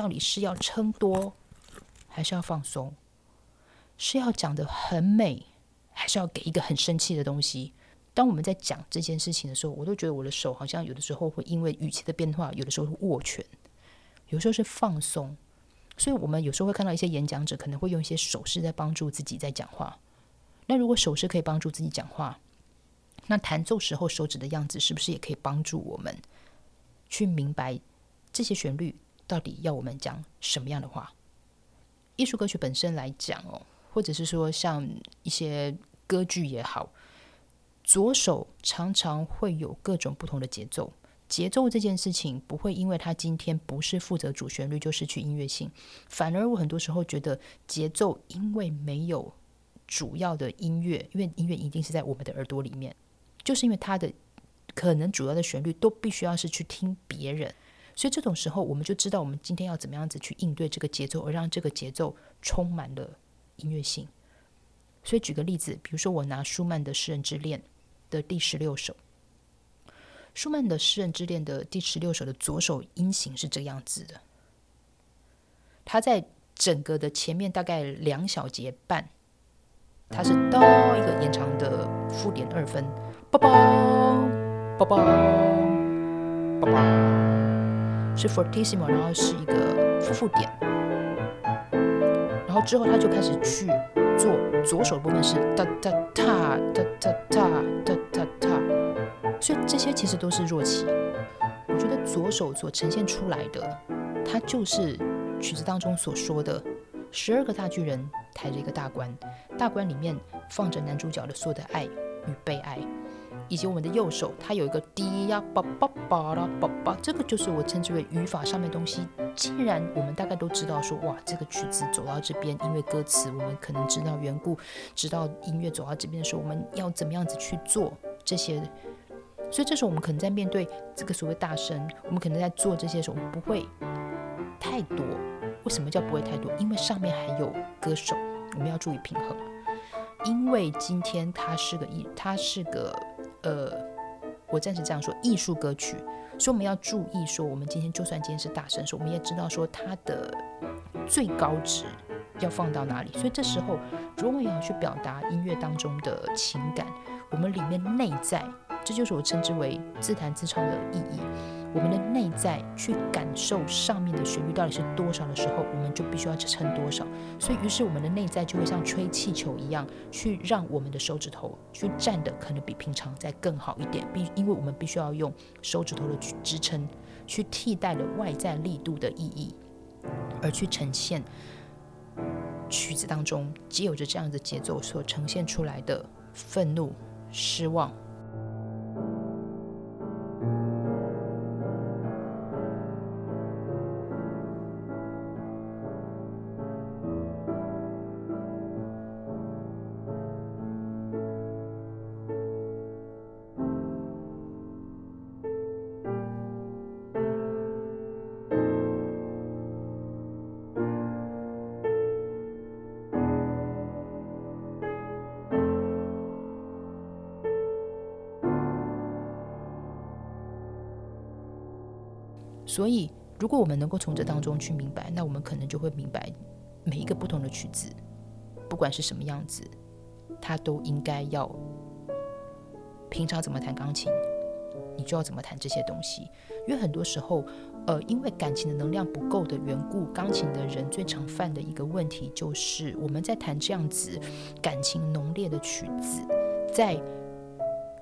到底是要撑多，还是要放松？是要讲的很美，还是要给一个很生气的东西？当我们在讲这件事情的时候，我都觉得我的手好像有的时候会因为语气的变化，有的时候握拳，有时候是放松。所以，我们有时候会看到一些演讲者可能会用一些手势在帮助自己在讲话。那如果手势可以帮助自己讲话，那弹奏时候手指的样子是不是也可以帮助我们去明白这些旋律到底要我们讲什么样的话？艺术歌曲本身来讲哦。或者是说，像一些歌剧也好，左手常常会有各种不同的节奏。节奏这件事情不会因为他今天不是负责主旋律就失去音乐性，反而我很多时候觉得节奏因为没有主要的音乐，因为音乐一定是在我们的耳朵里面，就是因为它的可能主要的旋律都必须要是去听别人，所以这种时候我们就知道我们今天要怎么样子去应对这个节奏，而让这个节奏充满了。音乐性，所以举个例子，比如说我拿舒曼的《诗人之恋》的第十六首，舒曼的《诗人之恋》的第十六首的左手音型是这样子的，它在整个的前面大概两小节半，它是哆一个延长的负点二分，梆梆梆梆梆梆，是 fortissimo，然后是一个负负点。然后之后他就开始去做左手部分是哒哒哒哒哒哒哒哒哒，所以这些其实都是弱起。我觉得左手所呈现出来的，它就是曲子当中所说的十二个大巨人抬着一个大棺，大棺里面放着男主角的所有的爱与被爱。以及我们的右手，它有一个低呀，叭叭叭啦，叭叭，这个就是我称之为语法上面东西。既然我们大概都知道说，哇，这个曲子走到这边，因为歌词我们可能知道缘故，知道音乐走到这边的时候，我们要怎么样子去做这些。所以这时候我们可能在面对这个所谓大声，我们可能在做这些时候，我们不会太多。为什么叫不会太多？因为上面还有歌手，我们要注意平衡。因为今天它是个艺，它是个。呃，我暂时这样说，艺术歌曲，所以我们要注意说，我们今天就算今天是大声说，我们也知道说它的最高值要放到哪里。所以这时候，如果要去表达音乐当中的情感，我们里面内在，这就是我称之为自弹自唱的意义。我们的内在去感受上面的旋律到底是多少的时候，我们就必须要去撑多少。所以，于是我们的内在就会像吹气球一样，去让我们的手指头去站的可能比平常再更好一点。必因为我们必须要用手指头的去支撑，去替代了外在力度的意义，而去呈现曲子当中既有着这样的节奏所呈现出来的愤怒、失望。所以，如果我们能够从这当中去明白，那我们可能就会明白，每一个不同的曲子，不管是什么样子，它都应该要平常怎么弹钢琴，你就要怎么弹这些东西。因为很多时候，呃，因为感情的能量不够的缘故，钢琴的人最常犯的一个问题就是，我们在弹这样子感情浓烈的曲子，在。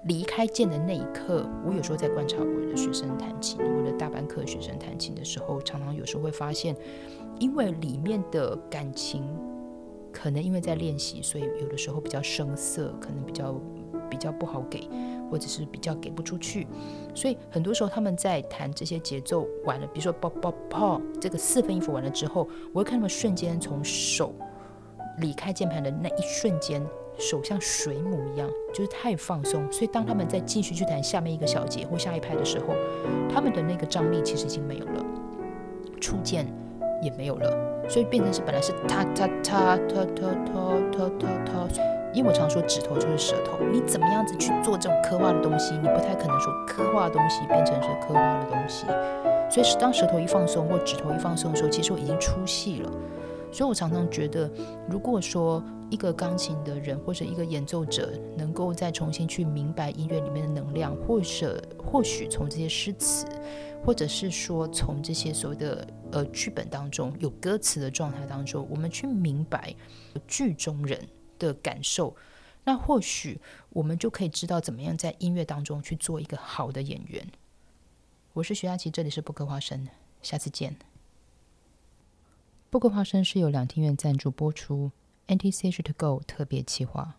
离开键的那一刻，我有时候在观察我的学生弹琴，我的大班课学生弹琴的时候，常常有时候会发现，因为里面的感情可能因为在练习，所以有的时候比较生涩，可能比较比较不好给，或者是比较给不出去，所以很多时候他们在弹这些节奏完了，比如说啵啵啵这个四分音符完了之后，我会看他们瞬间从手离开键盘的那一瞬间。手像水母一样，就是太放松，所以当他们在继续去弹下面一个小节或下一拍的时候，他们的那个张力其实已经没有了，触键也没有了，所以变成是本来是哒哒哒哒哒哒哒哒哒，因为我常说指头就是舌头，你怎么样子去做这种刻画的东西，你不太可能说刻画的东西变成是刻画的东西。所以当舌头一放松或指头一放松的时候，其实我已经出戏了。所以我常常觉得，如果说一个钢琴的人或者一个演奏者能够再重新去明白音乐里面的能量，或者或许从这些诗词，或者是说从这些所谓的呃剧本当中有歌词的状态当中，我们去明白剧中人的感受，那或许我们就可以知道怎么样在音乐当中去做一个好的演员。我是徐佳琪，这里是不可花生，下次见。不可花生是由两厅院赞助播出。NTC 是 To Go 特别企划。